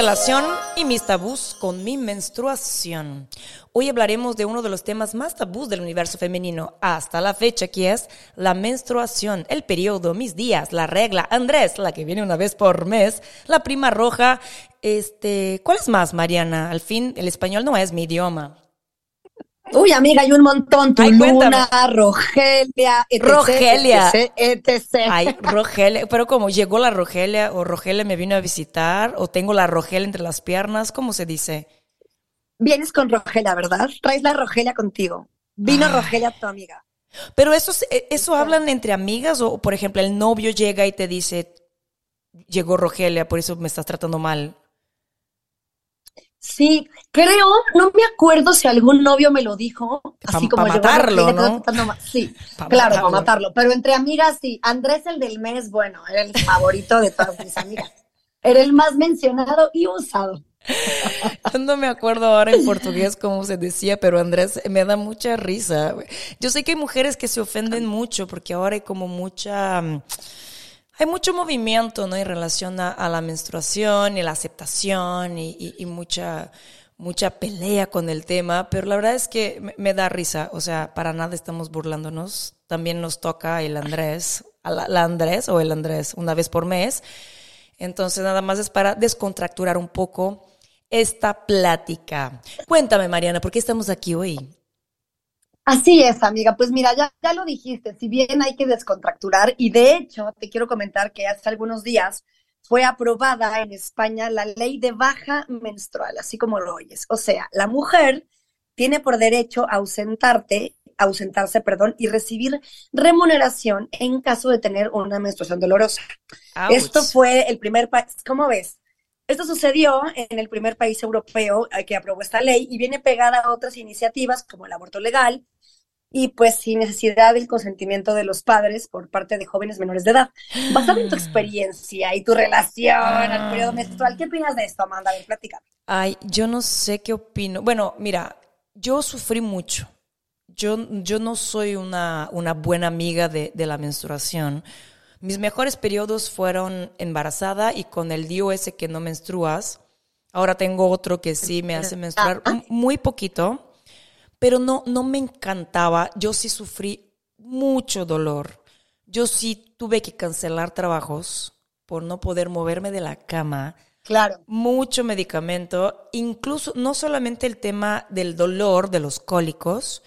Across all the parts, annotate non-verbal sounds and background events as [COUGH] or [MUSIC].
relación y mis tabús con mi menstruación. Hoy hablaremos de uno de los temas más tabús del universo femenino hasta la fecha, que es la menstruación, el periodo, mis días, la regla, Andrés, la que viene una vez por mes, la prima roja. Este, ¿cuál es más, Mariana? Al fin, el español no es mi idioma. Uy, amiga, hay un montón. Tu Luna, Rogelia, etc, Rogelia. Etc, Ay, Rogelia. Pero como llegó la Rogelia o Rogelia me vino a visitar o tengo la Rogelia entre las piernas, ¿cómo se dice? Vienes con Rogelia, ¿verdad? Traes la Rogelia contigo. Vino Rogelia tu amiga. Pero eso, eh, eso hablan entre amigas o, por ejemplo, el novio llega y te dice, llegó Rogelia, por eso me estás tratando mal. Sí, creo, no me acuerdo si algún novio me lo dijo, así como para matarlo, ¿no? Sí, [LAUGHS] claro, para matarlo. Pero entre amigas, sí. Andrés, el del mes, bueno, era el favorito de todas mis amigas. Era el más mencionado y usado. No me acuerdo ahora en portugués cómo se decía, pero Andrés me da mucha risa. Yo sé que hay mujeres que se ofenden mucho porque ahora hay como mucha hay mucho movimiento ¿no? en relación a, la menstruación y la aceptación y, mucha, mucha pelea con el tema, pero la verdad es que me, da risa, o sea, para nada estamos burlándonos. También nos toca el Andrés, la, Andrés o el Andrés una vez por mes. Entonces nada más es para descontracturar un poco esta plática. Cuéntame, Mariana, ¿por qué estamos aquí hoy? Así es, amiga. Pues mira, ya, ya lo dijiste, si bien hay que descontracturar, y de hecho te quiero comentar que hace algunos días fue aprobada en España la ley de baja menstrual, así como lo oyes. O sea, la mujer tiene por derecho ausentarte, ausentarse, perdón, y recibir remuneración en caso de tener una menstruación dolorosa. Esto fue el primer país, ¿cómo ves? Esto sucedió en el primer país europeo eh, que aprobó esta ley y viene pegada a otras iniciativas como el aborto legal y pues sin necesidad del consentimiento de los padres por parte de jóvenes menores de edad. Basado en tu experiencia y tu relación al periodo menstrual, ¿qué opinas de esto, Amanda? A ver, platícame. Ay, yo no sé qué opino. Bueno, mira, yo sufrí mucho. Yo, yo no soy una, una buena amiga de, de la menstruación mis mejores periodos fueron embarazada y con el DOS que no menstruas. Ahora tengo otro que sí me hace menstruar ah, ah. muy poquito, pero no, no me encantaba. Yo sí sufrí mucho dolor. Yo sí tuve que cancelar trabajos por no poder moverme de la cama. Claro. Mucho medicamento, incluso no solamente el tema del dolor, de los cólicos,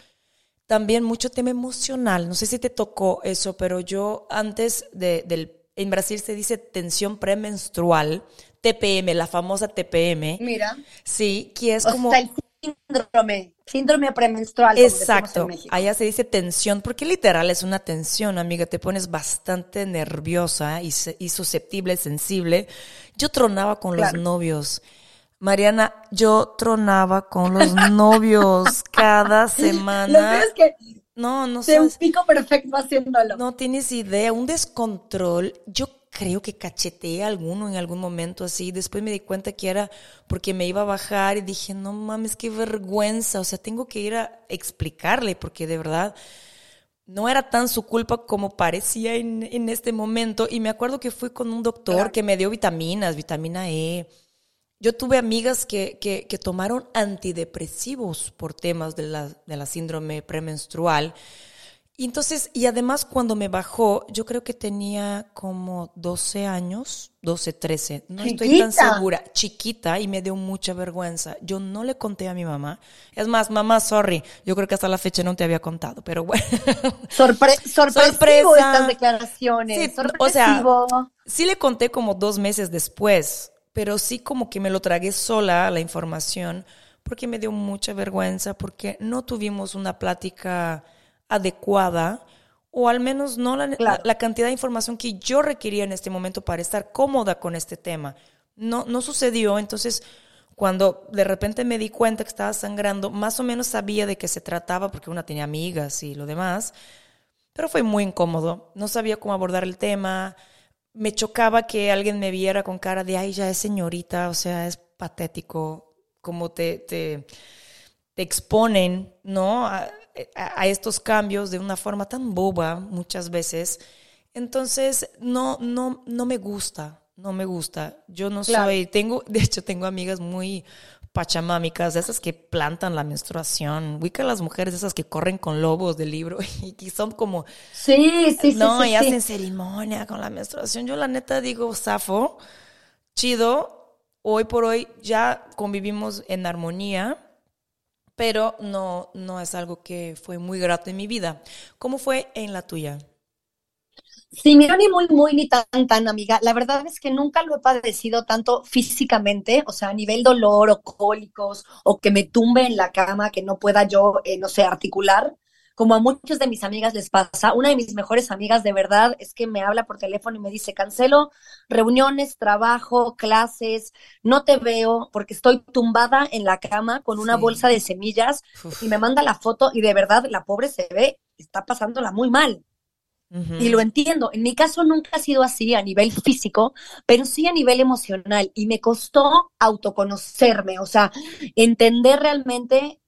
también mucho tema emocional. No sé si te tocó eso, pero yo antes de, del... En Brasil se dice tensión premenstrual, TPM, la famosa TPM. Mira. Sí, que es como... el síndrome, síndrome premenstrual. Exacto. Allá se dice tensión, porque literal es una tensión, amiga. Te pones bastante nerviosa y, y susceptible, sensible. Yo tronaba con los novios Mariana, yo tronaba con los [LAUGHS] novios cada semana. Lo es que no, no sé. un pico perfecto haciéndolo. No tienes idea, un descontrol. Yo creo que cacheteé a alguno en algún momento así. Después me di cuenta que era porque me iba a bajar y dije, no mames, qué vergüenza. O sea, tengo que ir a explicarle porque de verdad no era tan su culpa como parecía en, en este momento. Y me acuerdo que fui con un doctor que me dio vitaminas, vitamina E yo tuve amigas que, que, que tomaron antidepresivos por temas de la, de la síndrome premenstrual. Y entonces, y además cuando me bajó, yo creo que tenía como 12 años, 12, 13, no estoy tan segura, chiquita y me dio mucha vergüenza. Yo no le conté a mi mamá. Es más, mamá, sorry, yo creo que hasta la fecha no te había contado, pero bueno. Sorpre [LAUGHS] sorpresa. estas declaraciones. o sea, sí le conté como dos meses después, pero sí como que me lo tragué sola la información porque me dio mucha vergüenza, porque no tuvimos una plática adecuada o al menos no la, cantidad de información que yo requería en este momento para estar cómoda con este tema. No, no sucedió, entonces cuando de repente me di cuenta que estaba sangrando, más o menos sabía de qué se trataba porque una tenía amigas y lo demás, pero fue muy incómodo, no sabía cómo abordar el tema, me chocaba que alguien me viera con cara de, ay, ya es señorita, o sea, es patético, como te, te, te exponen, ¿no? A, a, estos cambios de una forma tan boba muchas veces. Entonces, no, no, no me gusta, no me gusta. Yo no soy, tengo, [LAUGHS] de hecho tengo amigas muy pachamámicas, esas que plantan la menstruación, ubica las mujeres esas que corren con lobos del libro [LAUGHS] y que son como... Sí, sí, no, sí. y hacen ceremonia con la menstruación. Yo la neta digo, Safo, chido, hoy por hoy ya convivimos en armonía, pero no, no es algo que fue muy grato en mi vida. ¿Cómo fue en la tuya? Sí, mira, ni muy, muy, ni tan, tan, amiga. La verdad es que nunca lo he padecido tanto físicamente, o sea, a nivel dolor o cólicos, o que me tumbe en la cama, que no pueda yo, eh, no sé, articular, como a muchas de mis amigas les pasa. Una de mis mejores amigas de verdad es que me habla por teléfono y me dice, cancelo reuniones, trabajo, clases, no te veo porque estoy tumbada en la cama con una Sí. bolsa de semillas y me manda la foto y de verdad la pobre se ve, está pasándola muy mal. Y lo entiendo. En mi caso nunca ha sido así a nivel físico, pero sí a nivel emocional. Y me costó autoconocerme, o sea, entender realmente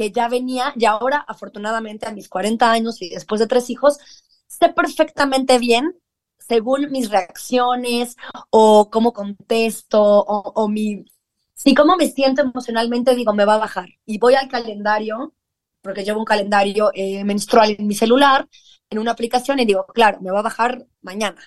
que ya venía y ahora, afortunadamente, a mis 40 años y después de tres hijos, sé perfectamente bien según mis reacciones o cómo contesto o, mi... Si cómo me siento emocionalmente, digo, me va a bajar. Y voy al calendario, porque llevo un calendario eh, menstrual en mi celular, en una aplicación y digo, claro, me va a bajar mañana.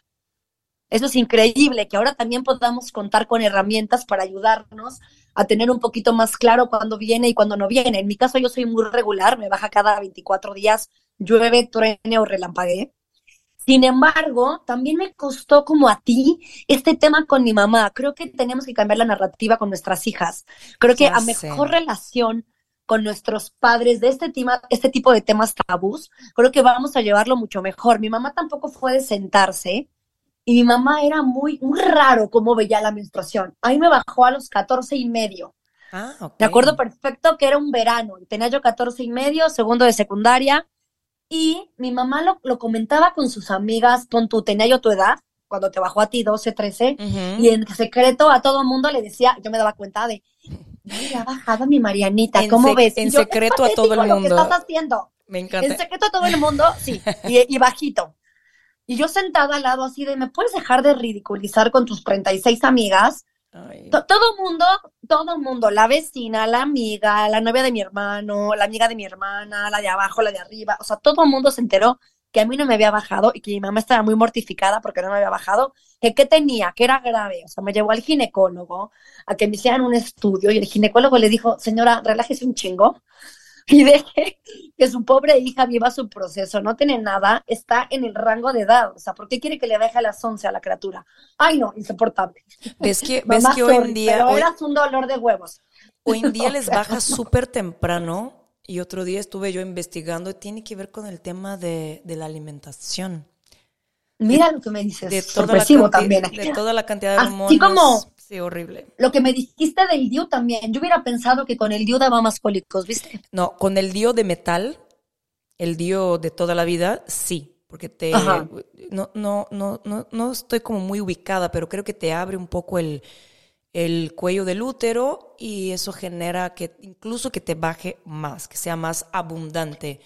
Eso es increíble, que ahora también podamos contar con herramientas para ayudarnos a tener un poquito más claro cuándo viene y cuándo no viene. En mi caso yo soy muy regular, me baja cada 24 días, llueve, truene o relampaguee. Sin embargo, también me costó como a ti este tema con mi mamá. Creo que tenemos que cambiar la narrativa con nuestras hijas. Creo que Ya a sé. mejor relación con nuestros padres de este, tema, este tipo de temas tabús, creo que vamos a llevarlo mucho mejor. Mi mamá tampoco fue de sentarse y mi mamá era muy, muy raro cómo veía la menstruación. A mí me bajó a los 14 y medio. Ah, ok. Me acuerdo perfecto que era un verano. Tenía yo 14 y medio, segundo de secundaria. Y mi mamá lo, lo comentaba con sus amigas, pon tú, tenía yo tu edad, cuando te bajó a ti 12, 13, Ujú. y en secreto a todo mundo le decía, yo me daba cuenta de, ha bajado mi Marianita, En ¿cómo ves? en Y yo, "Es secreto a todo el patético lo que mundo". estás haciendo. Me En encanta. secreto a todo el mundo, sí, y, y bajito. Y yo sentada al lado así de, ¿me puedes dejar de ridiculizar con tus 36 amigas? Ay. Todo mundo, todo mundo, la vecina, la amiga, la novia de mi hermano, la amiga de mi hermana, la de abajo, la de arriba, o sea, todo mundo se enteró que a mí no me había bajado y que mi mamá estaba muy mortificada porque no me había bajado, que qué tenía, que era grave, o sea, me llevó al ginecólogo a que me hicieran un estudio y el ginecólogo le dijo, señora, relájese un chingo y deje que su pobre hija viva su proceso, no tiene nada, está en el rango de edad, o sea, ¿por qué quiere que le deje a las 11 a la criatura? Ay, no, insoportable. ¿Ves que, [LAUGHS] ves que hoy en día, pero hoy, eras un dolor de huevos. hoy en día [LAUGHS] O les baja súper temprano? Y otro día estuve yo investigando y tiene que ver con el tema de, de la alimentación. Mira lo que me dices, De toda, la sorpresivo canti- también. de toda la cantidad de Así hormonas. como- Sí, horrible. Lo que me dijiste del DIU también. Yo hubiera pensado que con el DIU daba más cólicos, ¿viste? No, con el dio de metal, el dio de toda la vida, sí, porque te Ajá. no, no, no, no, no estoy como muy ubicada, pero creo que te abre un poco el, el cuello del útero y eso genera que incluso que te baje más, que sea más abundante.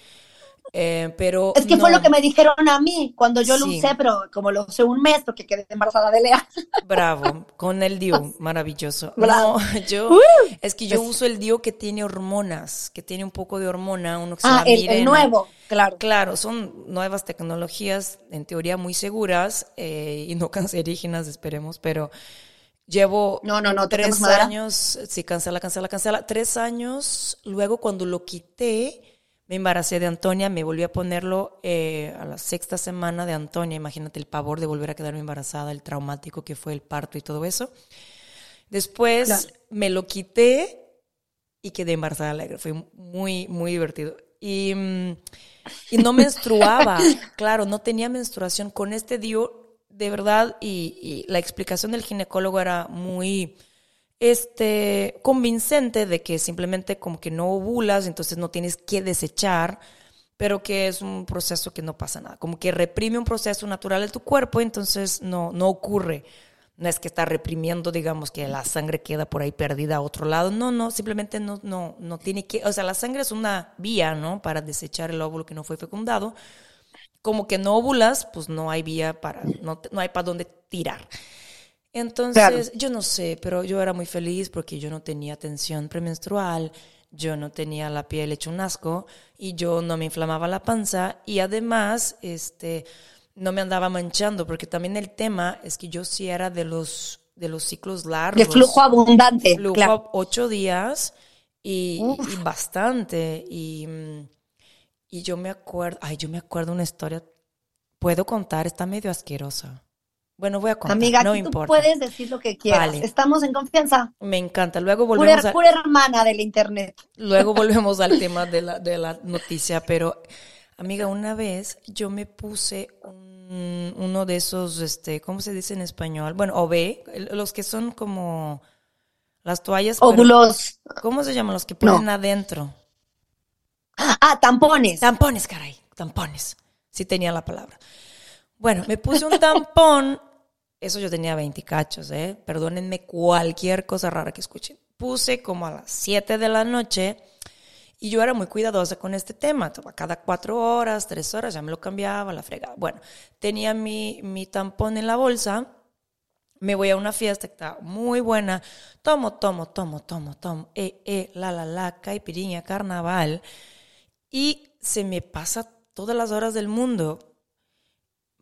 Eh, pero Es que fue lo que me dijeron a mí cuando yo lo usé, pero como lo usé un mes porque quedé embarazada de Lea. Bravo, [LAUGHS] con el DIU, maravilloso. Bravo. No, [LAUGHS] yo, Uh, es que yo pues- uso el DIU que tiene hormonas, que tiene un poco de hormona, uno que se Ah, llama el, el nuevo, claro. Claro, son nuevas tecnologías, en teoría muy seguras eh, y no [LAUGHS] cancerígenas, esperemos, pero llevo No, no, no, tres madera. años, sí, cancela, cancela, cancela, tres años, luego cuando lo quité, me embaracé de Antonia, me volví a ponerlo eh, a la sexta semana de Antonia, imagínate el pavor de volver a quedarme embarazada, el traumático que fue el parto y todo eso. Después Claro. me lo quité y quedé embarazada alegre. Fue muy, muy divertido. Y, mm, y no menstruaba, [LAUGHS] claro, no tenía menstruación. Con este dio, de verdad, y, y la explicación del ginecólogo era muy este, convincente de que simplemente como que no ovulas, entonces no tienes que desechar, pero que es un proceso que no pasa nada. Como que reprime un proceso natural de tu cuerpo, entonces no, no ocurre. No es que está reprimiendo, digamos, que la sangre queda por ahí perdida a otro lado. No, no, simplemente no, no, no tiene que. O sea, la sangre es una vía, ¿no? Para desechar el óvulo que no fue fecundado. Como que no ovulas, pues no hay vía para. No, no hay para dónde tirar. Entonces, yo no sé, pero yo era muy feliz porque yo no tenía tensión premenstrual, yo no tenía la piel hecho un asco y yo no me inflamaba la panza y además, este, no me andaba manchando porque también el tema es que yo sí era de los de los ciclos largos. De flujo abundante. Flujo ocho días y, y bastante y, y yo me acuerdo, ay, yo me acuerdo una historia, puedo contar, está medio asquerosa. Bueno, voy a contar. Amiga, no tú importa. puedes decir lo que quieras. Vale. Estamos en confianza. Me encanta. Luego volvemos Pura, a, pura hermana del internet. luego [LAUGHS] volvemos al tema de la, de la noticia, pero amiga, una vez yo me puse un- uno de esos, este, ¿cómo se dice en español? Bueno, OB, los que son como las toallas. pero- Óvulos. ¿Cómo se llaman los que ponen No. adentro? Ah, tampones. Tampones, caray, tampones. Sí tenía la palabra. Bueno, me puse un tampón. Eso yo tenía 20 cachos, ¿eh? Perdónenme cualquier cosa rara que escuchen. Puse como a las 7 de la noche y yo era muy cuidadosa con este tema. Cada cuatro horas, tres horas ya me lo cambiaba, la fregaba. Bueno, tenía mi, mi tampón en la bolsa. Me voy a una fiesta que está muy buena. Tomo, tomo, tomo, tomo, tomo. Eh, eh, la, la, la, caipiriña, carnaval. Y se me pasa todas las horas del mundo.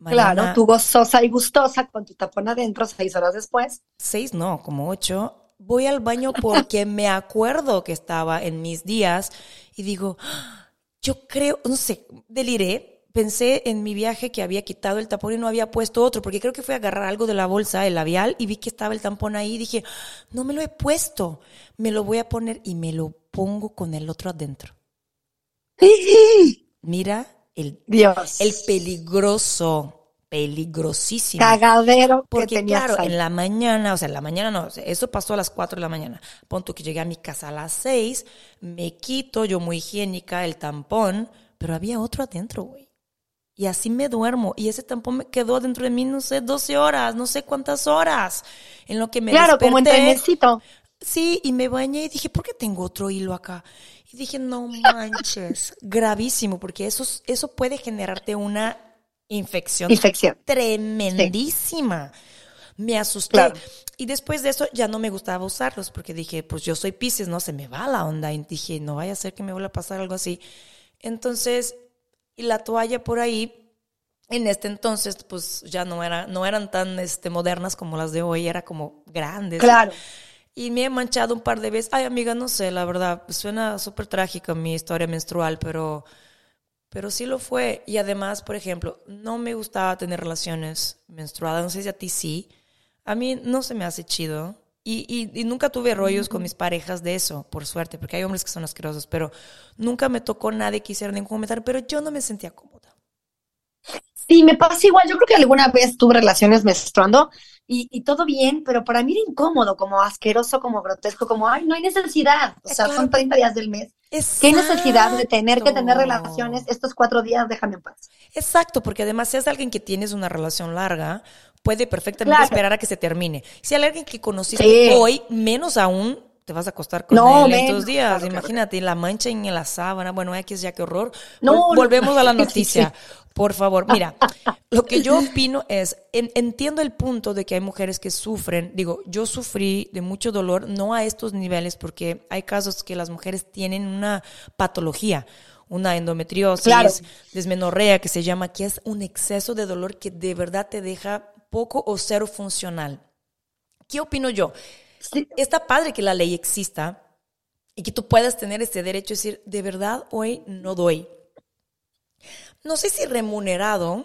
Claro, tú gozosa y gustosa con tu tapón adentro seis horas después. seis, no, como ocho. Voy al baño porque me acuerdo que estaba en mis días y digo, "Ah, yo creo, no sé, deliré. Pensé en mi viaje que había quitado el tampón y no había puesto otro, porque creo que fui a agarrar algo de la bolsa, el labial, y vi que estaba el tampón ahí y dije, no me lo he puesto, me lo voy a poner y me lo pongo con el otro adentro. [GASPS] Mira el, Dios. el peligroso, peligrosísimo. cagadero que Porque tenías claro, en la mañana, o sea, en la mañana no, eso pasó a las 4 de la mañana. Punto que llegué a mi casa a las 6, me quito, yo muy higiénica, el tampón, pero había otro adentro, güey. Y así me duermo. Y ese tampón me quedó dentro de mí, no sé, 12 horas, no sé cuántas horas. En lo que me Claro, como en desperté. trenecito. Sí, y me bañé y dije, ¿por qué tengo otro hilo acá? Y dije, no manches, gravísimo, porque eso, es- eso puede generarte una infección Infección. tremendísima. Me asusté. Claro. Y después de eso ya no me gustaba usarlos porque dije, pues yo soy Pisces, no se me va la onda. Y dije, no vaya a ser que me vuelva a pasar algo así. Entonces, y la toalla por ahí, en este entonces, pues ya no, era, no eran tan este, modernas como las de hoy, era como grandes. Claro. Y me he manchado un par de veces. Ay, amiga, no sé, la verdad, suena súper trágica mi historia menstrual, pero, pero sí lo fue. Y además, por ejemplo, no me gustaba tener relaciones menstruadas. No sé si a ti sí. A mí no se me hace chido. Y, y, y nunca tuve rollos con mis parejas de eso, por suerte, porque hay hombres que son asquerosos, pero nunca me tocó nadie que hiciera ningún comentario, pero yo no me sentía cómoda. Sí, me pasa igual. Yo creo que alguna vez tuve relaciones menstruando y, y todo bien, pero para mí era incómodo, como asqueroso, como grotesco, como, ay, no hay necesidad. O sea, claro. son 30 días del mes. ¿Qué necesidad de tener que tener relaciones estos cuatro días? Déjame en paz. Exacto, porque además si es alguien que tienes una relación larga, puede perfectamente Claro. esperar a que se termine. Si hay alguien que conociste Sí. hoy, menos aún te vas a acostar con No, él estos días. claro, claro. Imagínate, la mancha en la sábana, bueno, X ya qué horror. No, Vol- no. Volvemos a la sí, noticia. Por favor, mira, [LAUGHS] lo que yo opino es, en- entiendo el punto de que hay mujeres que sufren, digo, yo sufrí de mucho dolor, no a estos niveles, porque hay casos que las mujeres tienen una patología, una endometriosis, Claro. desmenorrea que se llama, que es un exceso de dolor que de verdad te deja poco o cero funcional. ¿Qué opino yo? Sí, Está padre que la ley exista y que tú puedas tener ese derecho de decir, de verdad hoy no doy. No sé si remunerado,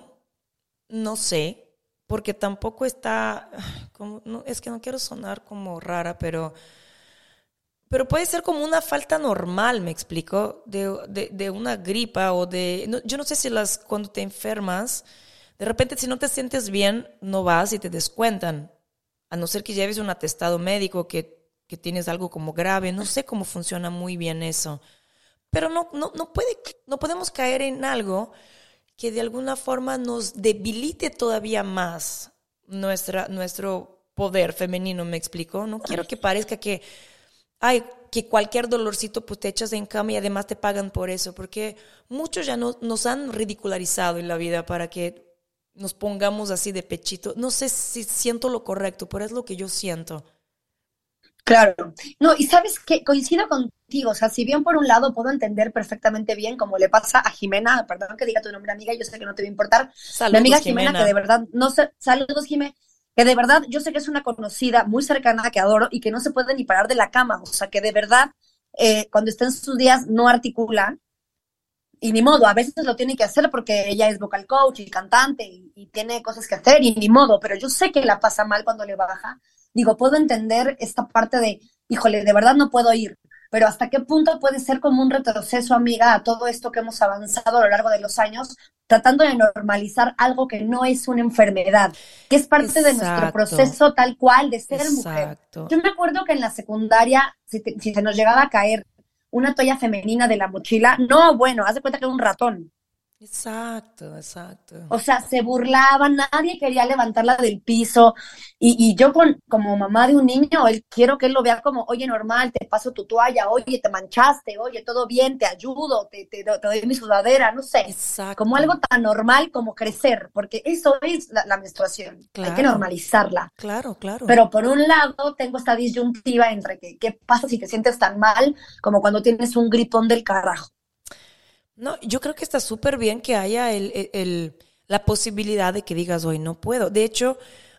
no sé, porque tampoco está, [SIGHS] como, no, es que no quiero sonar como rara, pero, pero puede ser como una falta normal, me explico, de, de, una gripa o de, yo no sé si las, cuando te enfermas, de repente si no te sientes bien, no vas y te descuentan, a no ser que lleves un atestado médico que, que tienes algo como grave, no sé cómo funciona muy bien eso. Pero no, no, no, puede, no podemos caer en algo que de alguna forma nos debilite todavía más nuestra, nuestro poder femenino, ¿me explico? No quiero que parezca que, ay, que cualquier dolorcito pues te echas en cama y además te pagan por eso, porque muchos ya no, nos han ridicularizado en la vida para que nos pongamos así de pechito. No sé si siento lo correcto, pero es lo que yo siento. Claro. No, y sabes que coincido contigo, o sea, si bien por un lado puedo entender perfectamente bien como le pasa a Jimena, perdón que diga tu nombre amiga, yo sé que no te va a importar, Saludos, mi amiga Jimena, que de verdad, no sé, saludos Jimena, que de verdad yo sé que es una conocida muy cercana que adoro y que no se puede ni parar de la cama, o sea, que de verdad eh, cuando está en sus días no articula y ni modo, a veces lo tiene que hacer porque ella es vocal coach y cantante y, y tiene cosas que hacer y ni modo, pero yo sé que la pasa mal cuando le baja digo, puedo entender esta parte de, híjole, de verdad no puedo ir, pero hasta qué punto puede ser como un retroceso, amiga, a todo esto que hemos avanzado a lo largo de los años, tratando de normalizar algo que no es una enfermedad, que es parte Exacto. de nuestro proceso tal cual de ser Exacto. mujer. Yo me acuerdo que en la secundaria, si, te, si se nos llegaba a caer una toalla femenina de la mochila, no, bueno, haz de cuenta que era un ratón. Exacto, exacto. O sea, se burlaban, nadie quería levantarla del piso. Y, y, yo con, como mamá de un niño, él quiero que él lo vea como, oye, normal, te paso tu toalla, oye, te manchaste, oye, todo bien, te ayudo, te, te, te doy mi sudadera, no sé. Exacto. Como algo tan normal como crecer, porque eso es la, la menstruación. Claro. Hay que normalizarla. Claro, claro. Pero por un lado, tengo esta disyuntiva entre que, qué pasa si te sientes tan mal como cuando tienes un gripón del carajo. No, yo creo que está súper bien que haya el, el, el, la posibilidad de que digas hoy no puedo. De hecho,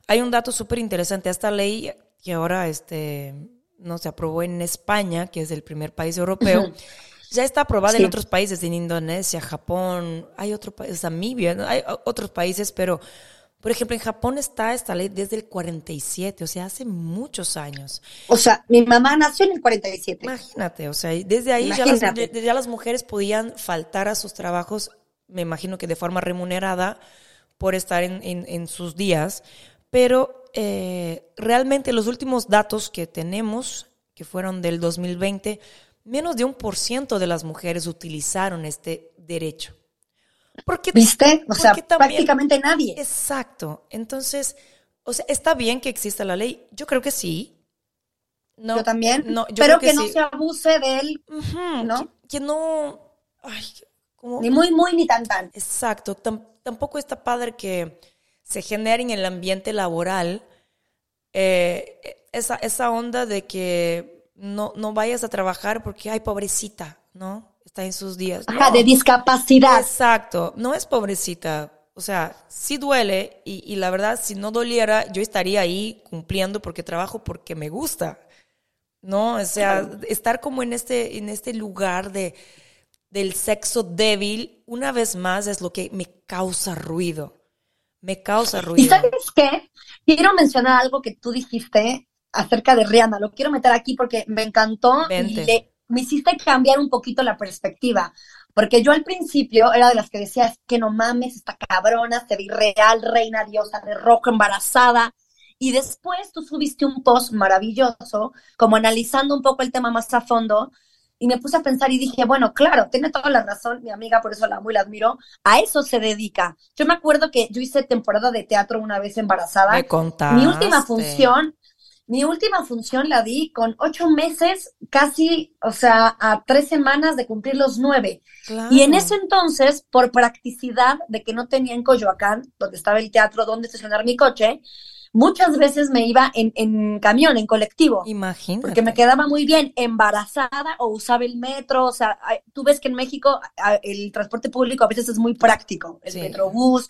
hay un dato súper interesante. Esta ley que ahora este, no se aprobó en España, que es el primer país europeo, uh -huh. ya está aprobada sí. en otros países, en Indonesia, Japón, hay otro país, Namibia, hay otros países, pero por ejemplo, en Japón está esta ley desde el 47, o sea, hace muchos años. O sea, mi mamá nació en el 47. Imagínate, o sea, desde ahí ya las, ya las, mujeres podían faltar a sus trabajos, me imagino que de forma remunerada, por estar en, en, en sus días, pero eh, realmente los últimos datos que tenemos, que fueron del 2020, menos de un por ciento de las mujeres utilizaron este derecho. Porque, ¿Viste? O sea, también, prácticamente nadie. Exacto. Entonces, o sea, está bien que exista la ley. Yo creo que sí. No, yo también. No, yo pero que, que sí. no se abuse de él. Uh -huh, ¿No? Que, que, no. Ay, como, ni muy, muy, ni tan, tan. Exacto. Tam, tampoco está padre que se genere en el ambiente laboral eh, esa, esa onda de que no, no vayas a trabajar porque, ay, pobrecita, ¿no? Está en sus días. Ajá, no. de discapacidad. Exacto, no es pobrecita. O sea, sí duele y, y, la verdad, si no doliera, yo estaría ahí cumpliendo porque trabajo porque me gusta. ¿No? O sea, claro. estar como en este, en este lugar de, del sexo débil, una vez más, es lo que me causa ruido. Me causa ruido. ¿Y sabes qué? Quiero mencionar algo que tú dijiste acerca de Rihanna. Lo quiero meter aquí porque me encantó Vente. y le, me hiciste cambiar un poquito la perspectiva. Porque yo al principio era de las que decía, es que no mames, esta cabrona, se ve real, reina diosa de rojo, embarazada. Y después tú subiste un post maravilloso, como analizando un poco el tema más a fondo, y me puse a pensar y dije, bueno, claro, tiene toda la razón, mi amiga, por eso la amo y la admiro, a eso se dedica. Yo me acuerdo que yo hice temporada de teatro una vez embarazada. Me contaste. Mi última función mi última función la di con ocho meses, casi, o sea, a tres semanas de cumplir los nueve. Claro. Y en ese entonces, por practicidad de que no tenía en Coyoacán, donde estaba el teatro, donde estacionar mi coche, muchas veces me iba en, en camión, en colectivo. Imagínate. Porque me quedaba muy bien embarazada o usaba el metro. O sea, tú ves que en México el transporte público a veces es muy práctico, el sí. metrobús.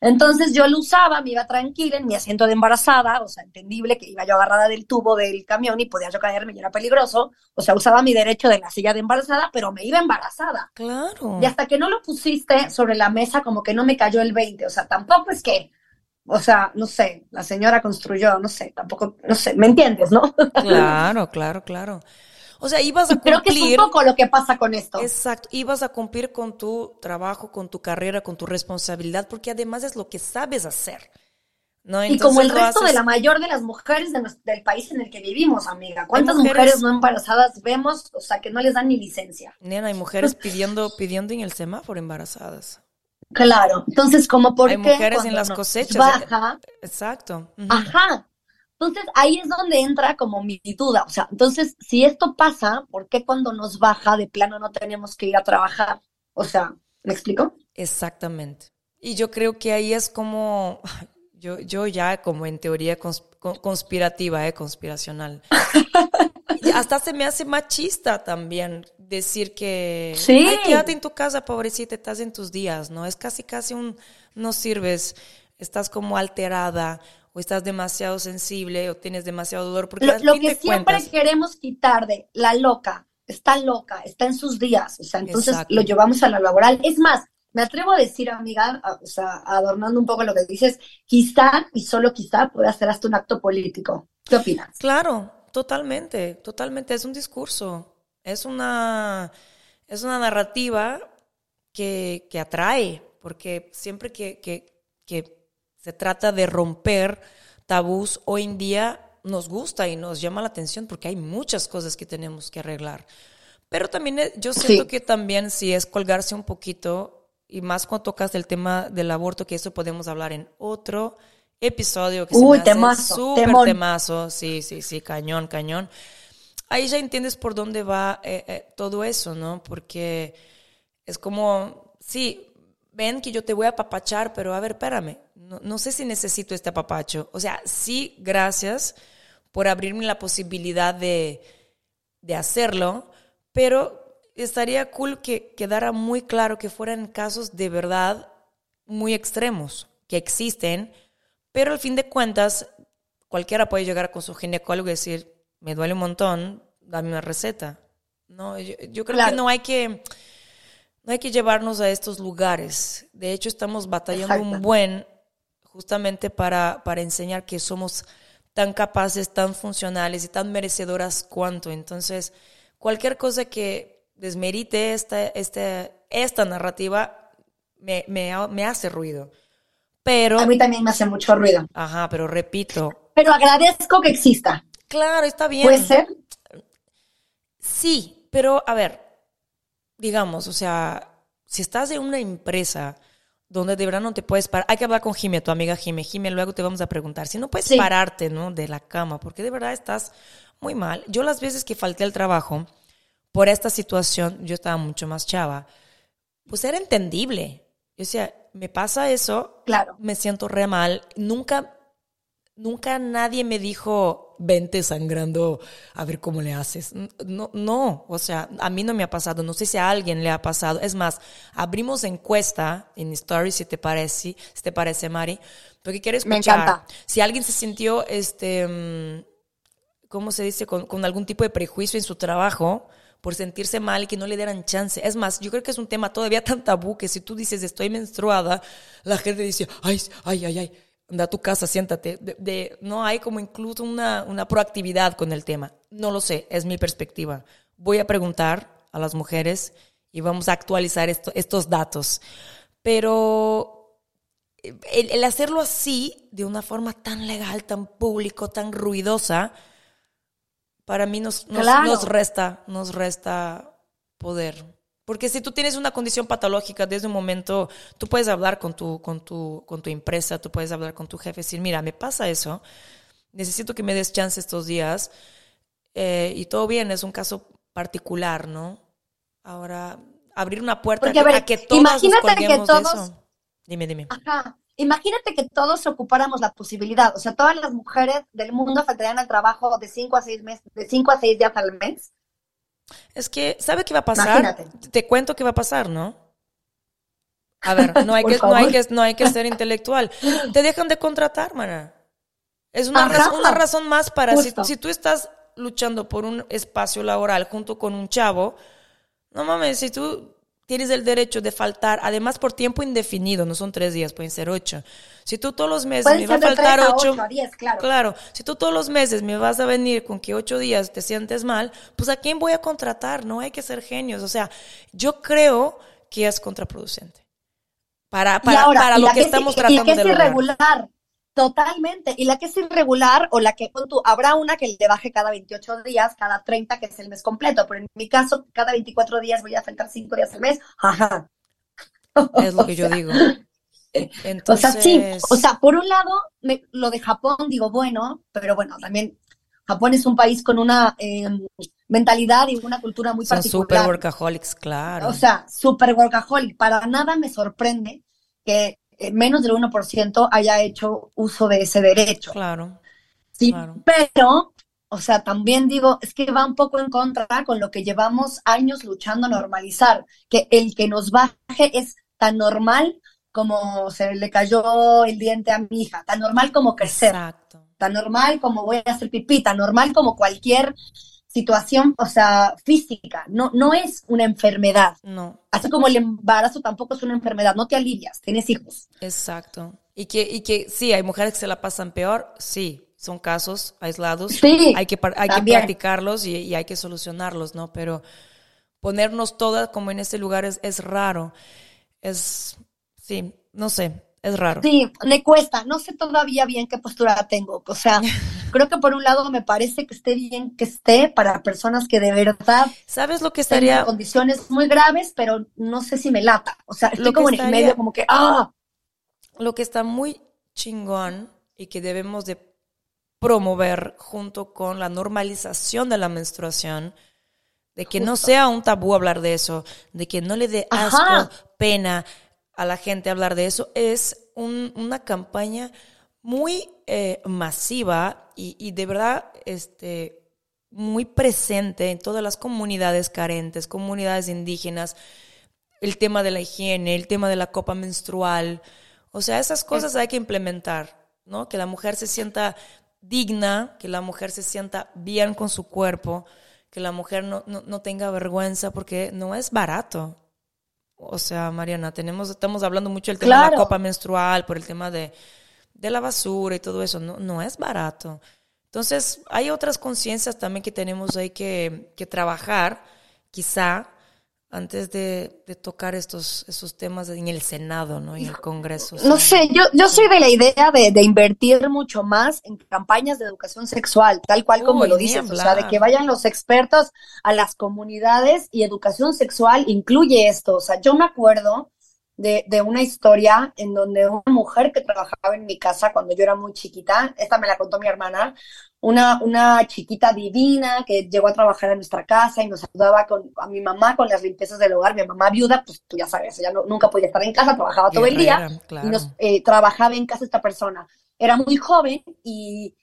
Entonces yo lo usaba, me iba tranquila en mi asiento de embarazada, o sea, entendible que iba yo agarrada del tubo del camión y podía yo caerme y era peligroso. O sea, usaba mi derecho de la silla de embarazada, pero me iba embarazada. Claro. Y hasta que no lo pusiste sobre la mesa, como que no me cayó el 20. O sea, tampoco es que, o sea, no sé, la señora construyó, no sé, tampoco, no sé, ¿me entiendes, no? Claro, claro, claro. O sea, ibas a y creo cumplir. que es un poco lo que pasa con esto. Exacto. Ibas a cumplir con tu trabajo, con tu carrera, con tu responsabilidad, porque además es lo que sabes hacer. ¿no? y como el resto haces... de la mayor de las mujeres de nuestro, del país en el que vivimos, amiga. ¿Cuántas mujeres... mujeres... no embarazadas vemos? O sea, que no les dan ni licencia. Nena, hay mujeres pidiendo, pidiendo en el semáforo embarazadas. Claro. Entonces, como por hay qué mujeres en las cosechas. Baja. Exacto. Uh -huh. Ajá. Entonces ahí es donde entra como mi duda, o sea, entonces si esto pasa, ¿por qué cuando nos baja de plano no tenemos que ir a trabajar? O sea, ¿me explico? Exactamente, Y yo creo que ahí es como, [LAUGHS] yo, yo ya como en teoría conspirativa, eh, conspiracional. Hasta se me hace machista también decir que, sí. quédate en tu casa, pobrecita, estás en tus días, ¿no? Es casi, casi un, no sirves, estás como alterada o estás demasiado sensible o tienes demasiado dolor. Porque lo, que siempre queremos quitar de la loca, está loca, está en sus días, o sea, entonces lo llevamos a la laboral. Es más, me atrevo a decir, amiga, o sea, adornando un poco lo que dices, quizá y solo quizá pueda hacer hasta un acto político. ¿Qué opinas? Claro, totalmente, totalmente. Es un discurso, es una, es una narrativa que, que atrae, porque siempre que, que, que se trata de romper tabús, hoy en día nos gusta y nos llama la atención porque hay muchas cosas que tenemos que arreglar. Pero también eh, yo siento que también si es colgarse un poquito y más cuando tocas el tema del aborto, que eso podemos hablar en otro episodio que Uy, se me súper temazo. Sí, sí, sí, cañón, cañón. Ahí ya entiendes por dónde va eh, eh, todo eso, ¿no? Porque es como, sí, ven que yo te voy a apapachar, pero a ver, espérame, no, no sé si necesito este apapacho. O sea, sí, gracias por abrirme la posibilidad de, de hacerlo, pero estaría cool que quedara muy claro que fueran casos de verdad muy extremos, que existen, pero al fin de cuentas cualquiera puede llegar con su ginecólogo y decir, me duele un montón, dame una receta. No, yo, creo que no hay que no hay que llevarnos a estos lugares. De hecho, estamos batallando un buen justamente para, para enseñar que somos tan capaces, tan funcionales y tan merecedoras cuanto. Entonces, cualquier cosa que desmerite esta, esta, esta narrativa me, me, hace ruido. Pero, a mí también me hace mucho ruido. Ajá, pero repito. Pero agradezco que exista. Claro, está bien. ¿Puede ser? Sí, pero a ver, digamos, o sea, si estás en una empresa donde de verdad no te puedes parar, hay que hablar con Jimé, tu amiga Jimé. Jimé, luego te vamos a preguntar si no puedes pararte, ¿no? De la cama, porque de verdad estás muy mal. Yo las veces que falté al trabajo, por esta situación, yo estaba mucho más chava, pues era entendible. Yo decía, me pasa eso, claro. me siento re mal. Nunca, nunca nadie me dijo, vente sangrando, a ver cómo le haces. No, no, o sea, a mí no me ha pasado, no sé si a alguien le ha pasado. Es más, abrimos encuesta en Story, si te parece, si te parece, Mari, porque quiero escuchar. Me encanta. Si alguien se sintió, este, mm, ¿cómo se dice? Con, con algún tipo de prejuicio en su trabajo, por sentirse mal y que no le dieran chance. Es más, yo creo que es un tema todavía tan tabú que si tú dices estoy menstruada, la gente dice, ay, ay, ay, ay, anda a tu casa, siéntate. De, no hay como incluso una, una proactividad con el tema. No lo sé, es mi perspectiva. Voy a preguntar a las mujeres y vamos a actualizar estos datos. Pero el, el, hacerlo así, de una forma tan legal, tan público, tan ruidosa, para mí nos, nos, resta, nos resta poder. Porque si tú tienes una condición patológica desde un momento, tú puedes hablar con tu, con tu, con tu empresa, tú puedes hablar con tu jefe y decir, mira, me pasa eso, necesito que me des chance estos días eh, y todo bien, es un caso particular, ¿no? Ahora, abrir una puerta a, que todos imagínate que todos, Dime, dime. Ajá. Imagínate que todos ocupáramos la posibilidad, o sea, todas las mujeres del mundo faltarían al trabajo de cinco a seis meses, de cinco a seis días al mes. Es que, ¿sabe qué va a pasar? Imagínate. Te cuento qué va a pasar, ¿no? A ver, no hay, [LAUGHS] que, no hay, que, no hay que ser intelectual. Te dejan de contratar, mana. Es una, razón, una razón más para, si, si, tú estás luchando por un espacio laboral junto con un chavo, no mames, si tú tienes el derecho de faltar, además por tiempo indefinido, no son tres días, pueden ser ocho. Si tú todos los meses me va a faltar ocho, claro. claro, si tú todos los meses me vas a venir con que ocho días te sientes mal, pues a quién voy a contratar, no hay que ser genios, o sea, yo creo que es contraproducente para, para, para lo que, estamos tratando y que es irregular. Totalmente. Y la que es irregular o la que tú, habrá una que le baje cada 28 días, cada 30, que es el mes completo, pero en mi caso, cada 24 días voy a faltar 5 días al mes. Ajá. [LAUGHS] Es lo que yo digo. [LAUGHS] O sea, sí, o sea, por un lado, lo de Japón, digo, bueno, pero bueno, también Japón es un país con una em, mentalidad y una cultura muy Son particular. super workaholics, claro. O sea, super workaholic. Para nada me sorprende que eh, menos del 1% haya hecho uso de ese derecho. Claro. Sí, pero, o sea, también digo, es que va un poco en contra con lo que llevamos años luchando a normalizar, que el que nos baje es tan normal como se le cayó el diente a mi hija, tan normal como crecer, Exacto. tan normal como voy a hacer pipí, tan normal como cualquier situación, o sea, física, no, no es una enfermedad. No. Así como el embarazo tampoco es una enfermedad, no te alivias, tienes hijos. Exacto. Y que, y que sí, hay mujeres que se la pasan peor, sí, son casos aislados. Sí, hay que, hay que practicarlos y, hay que solucionarlos, ¿no? Pero ponernos todas como en ese lugar es, es raro. Es, sí, no sé, es raro. Sí, me cuesta. No sé todavía bien qué postura tengo. O sea, [LAUGHS] creo que por un lado me parece que esté bien que esté para personas que de verdad. ¿Sabes lo que estaría? condiciones muy graves, pero no sé si me lata. O sea, estoy como en el medio, como que ¡ah! Lo que está muy chingón y que debemos de promover junto con la normalización de la menstruación, de que no sea un tabú hablar de eso, de que no le dé asco, pena a la gente hablar de eso, es una campaña muy eh, masiva y, de verdad este, muy presente en todas las comunidades carentes, comunidades indígenas, el tema de la higiene, el tema de la copa menstrual. O sea, esas cosas hay que implementar, ¿no? Que la mujer se sienta digna, que la mujer se sienta bien con su cuerpo, que la mujer no, no, tenga vergüenza, porque no es barato. O sea, Mariana, tenemos, estamos hablando mucho del tema de la copa menstrual, por el tema de, de la basura y todo eso. No, no es barato. Entonces, hay otras conciencias también que tenemos ahí que, que trabajar, quizá, antes de, tocar estos, esos temas en el Senado, ¿no? En el Congreso. No sé, yo, yo soy de la idea de, invertir mucho más en campañas de educación sexual, tal cual como lo dices, o sea, de que vayan los expertos a las comunidades y educación sexual incluye esto. O sea, yo me acuerdo de, de una historia en donde una mujer que trabajaba en mi casa cuando yo era muy chiquita, esta me la contó mi hermana, una, una chiquita divina que llegó a trabajar en nuestra casa y nos ayudaba con, a mi mamá con las limpiezas del hogar. Mi mamá viuda, pues tú ya sabes, ella nunca podía estar en casa, trabajaba todo el día y nos eh, trabajaba en casa esta persona. Era muy joven y,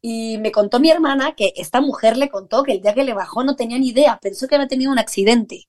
y me contó mi hermana que esta mujer le contó que el día que le bajó no tenía ni idea, pensó que había tenido un accidente.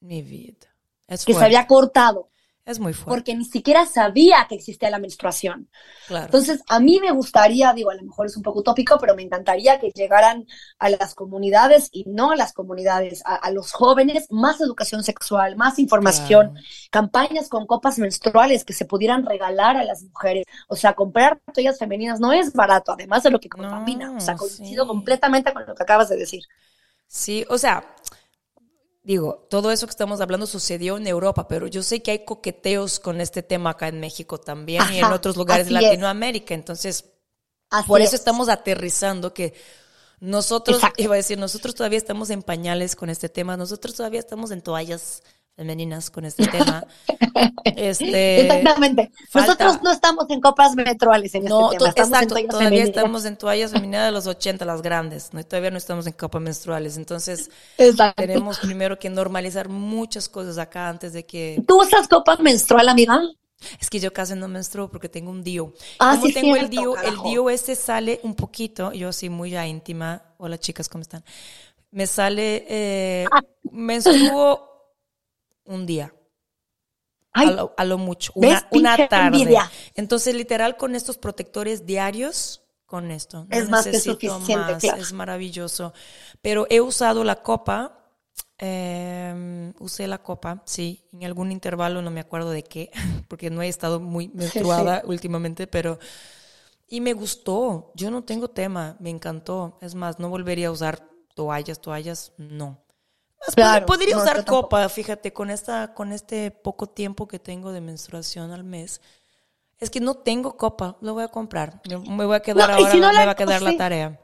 Mi vida. que se había cortado. Es muy fuerte. Porque ni siquiera sabía que existía la menstruación. Entonces, a mí me gustaría, digo, a lo mejor es un poco utópico, pero me encantaría que llegaran a las comunidades y no a las comunidades, a, los jóvenes, más educación sexual, más información, campañas con copas menstruales que se pudieran regalar a las mujeres. O sea, comprar toallas femeninas no es barato, además de lo que contamina. o sea, coincido completamente con lo que acabas de decir. Sí, o sea, digo, todo eso que estamos hablando sucedió en Europa, pero yo sé que hay coqueteos con este tema acá en México también y en otros lugares de Latinoamérica. Entonces, por eso estamos aterrizando que nosotros, iba a decir, nosotros todavía estamos en pañales con este tema, nosotros todavía estamos en toallas femeninas con este tema. [LAUGHS] Este, Exactamente. Nosotros no estamos en copas menstruales en no, este tema. Estamos en todavía estamos en toallas femeninas de los 80, las grandes. ¿no? todavía no estamos en copas menstruales. Entonces, tenemos primero que normalizar muchas cosas acá antes de que... ¿Tú usas copa menstrual, amiga? Es que yo casi no menstruo porque tengo un dio. Ah, Como tengo el dio, el dio ese sale un poquito, yo soy muy ya íntima. Hola chicas, ¿cómo están? Me sale, eh, ah. menstruo un día. a, lo, mucho, una, una tarde. Entonces, literal, con estos protectores diarios, con esto. es más que suficiente, Es maravilloso. Pero he usado la copa, em, usé la copa, sí, en algún intervalo, no me acuerdo de qué, [LAUGHS] porque no he estado muy menstruada últimamente, pero... Y me gustó, yo no tengo tema, me encantó. Es más, no volvería a usar toallas, toallas, no. Podría usar copa, fíjate, con esta, con este poco tiempo que tengo de menstruación al mes. Es que no tengo copa, lo voy a comprar. Me voy a quedar ahora, me va a quedar la tarea.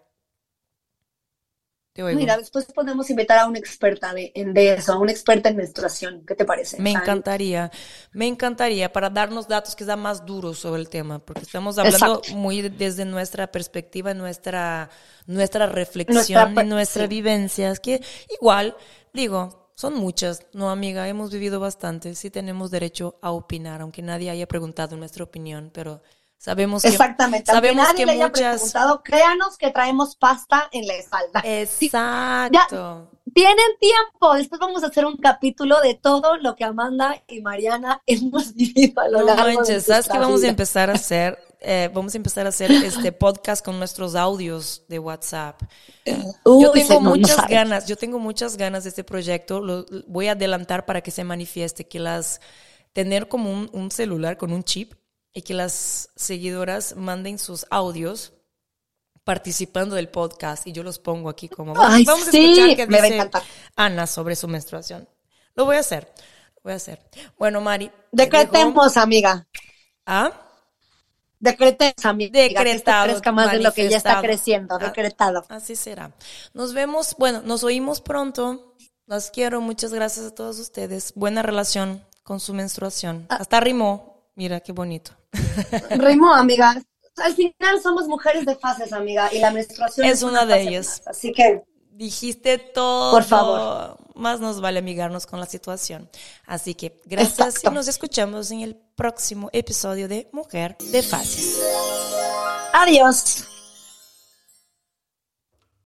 Mira, después podemos invitar a una experta de, de, eso, a una experta en menstruación. ¿Qué te parece? Me encantaría, me encantaría para darnos datos que quizá más duros sobre el tema, porque estamos hablando muy desde nuestra perspectiva, nuestra, nuestra reflexión nuestra, y nuestra vivencia. Es que igual, digo, son muchas, ¿no, amiga? Hemos vivido bastante. Sí tenemos derecho a opinar, aunque nadie haya preguntado nuestra opinión, pero sabemos que... Exactamente. Sabemos Aunque nadie que le haya muchas... preguntado, créanos que traemos pasta en la espalda. [LAUGHS] Exacto. Tienen tiempo. Después vamos a hacer un capítulo de todo lo que Amanda y Mariana [LAUGHS] hemos vivido a lo No largo de manches, nuestra ¿sabes qué vamos a empezar a [LAUGHS] hacer? Eh, vamos a empezar a hacer este [LAUGHS] podcast con nuestros audios de WhatsApp. Yo tengo no, muchas ganas, yo tengo muchas ganas de este proyecto. Lo voy a adelantar para que se manifieste, que las tener como un, un celular con un chip y que las seguidoras manden sus audios participando del podcast y yo los pongo aquí como Ay, vamos a escuchar qué dice. Ana sobre su menstruación. Lo voy a hacer. Lo voy a hacer. Bueno, Mari. dejo- Decretemos, amiga. ¿Ah? Decretemos, amiga. Que Decretado, crezca más de lo que ya está creciendo. Ah, Decretado. Así será. Nos vemos, bueno, nos oímos pronto. Las quiero, muchas gracias a todos ustedes. Buena relación con su menstruación. Ah. Hasta rimó. Mira qué bonito. [LAUGHS] Rimo, amiga. Al final somos mujeres de fases, amiga, y la menstruación Es una de ellas. más. Así que Dijiste todo. Por favor. Más nos vale amigarnos con la situación. Así que gracias Exacto. y nos escuchamos en el próximo episodio de Mujer de Fases. adiós.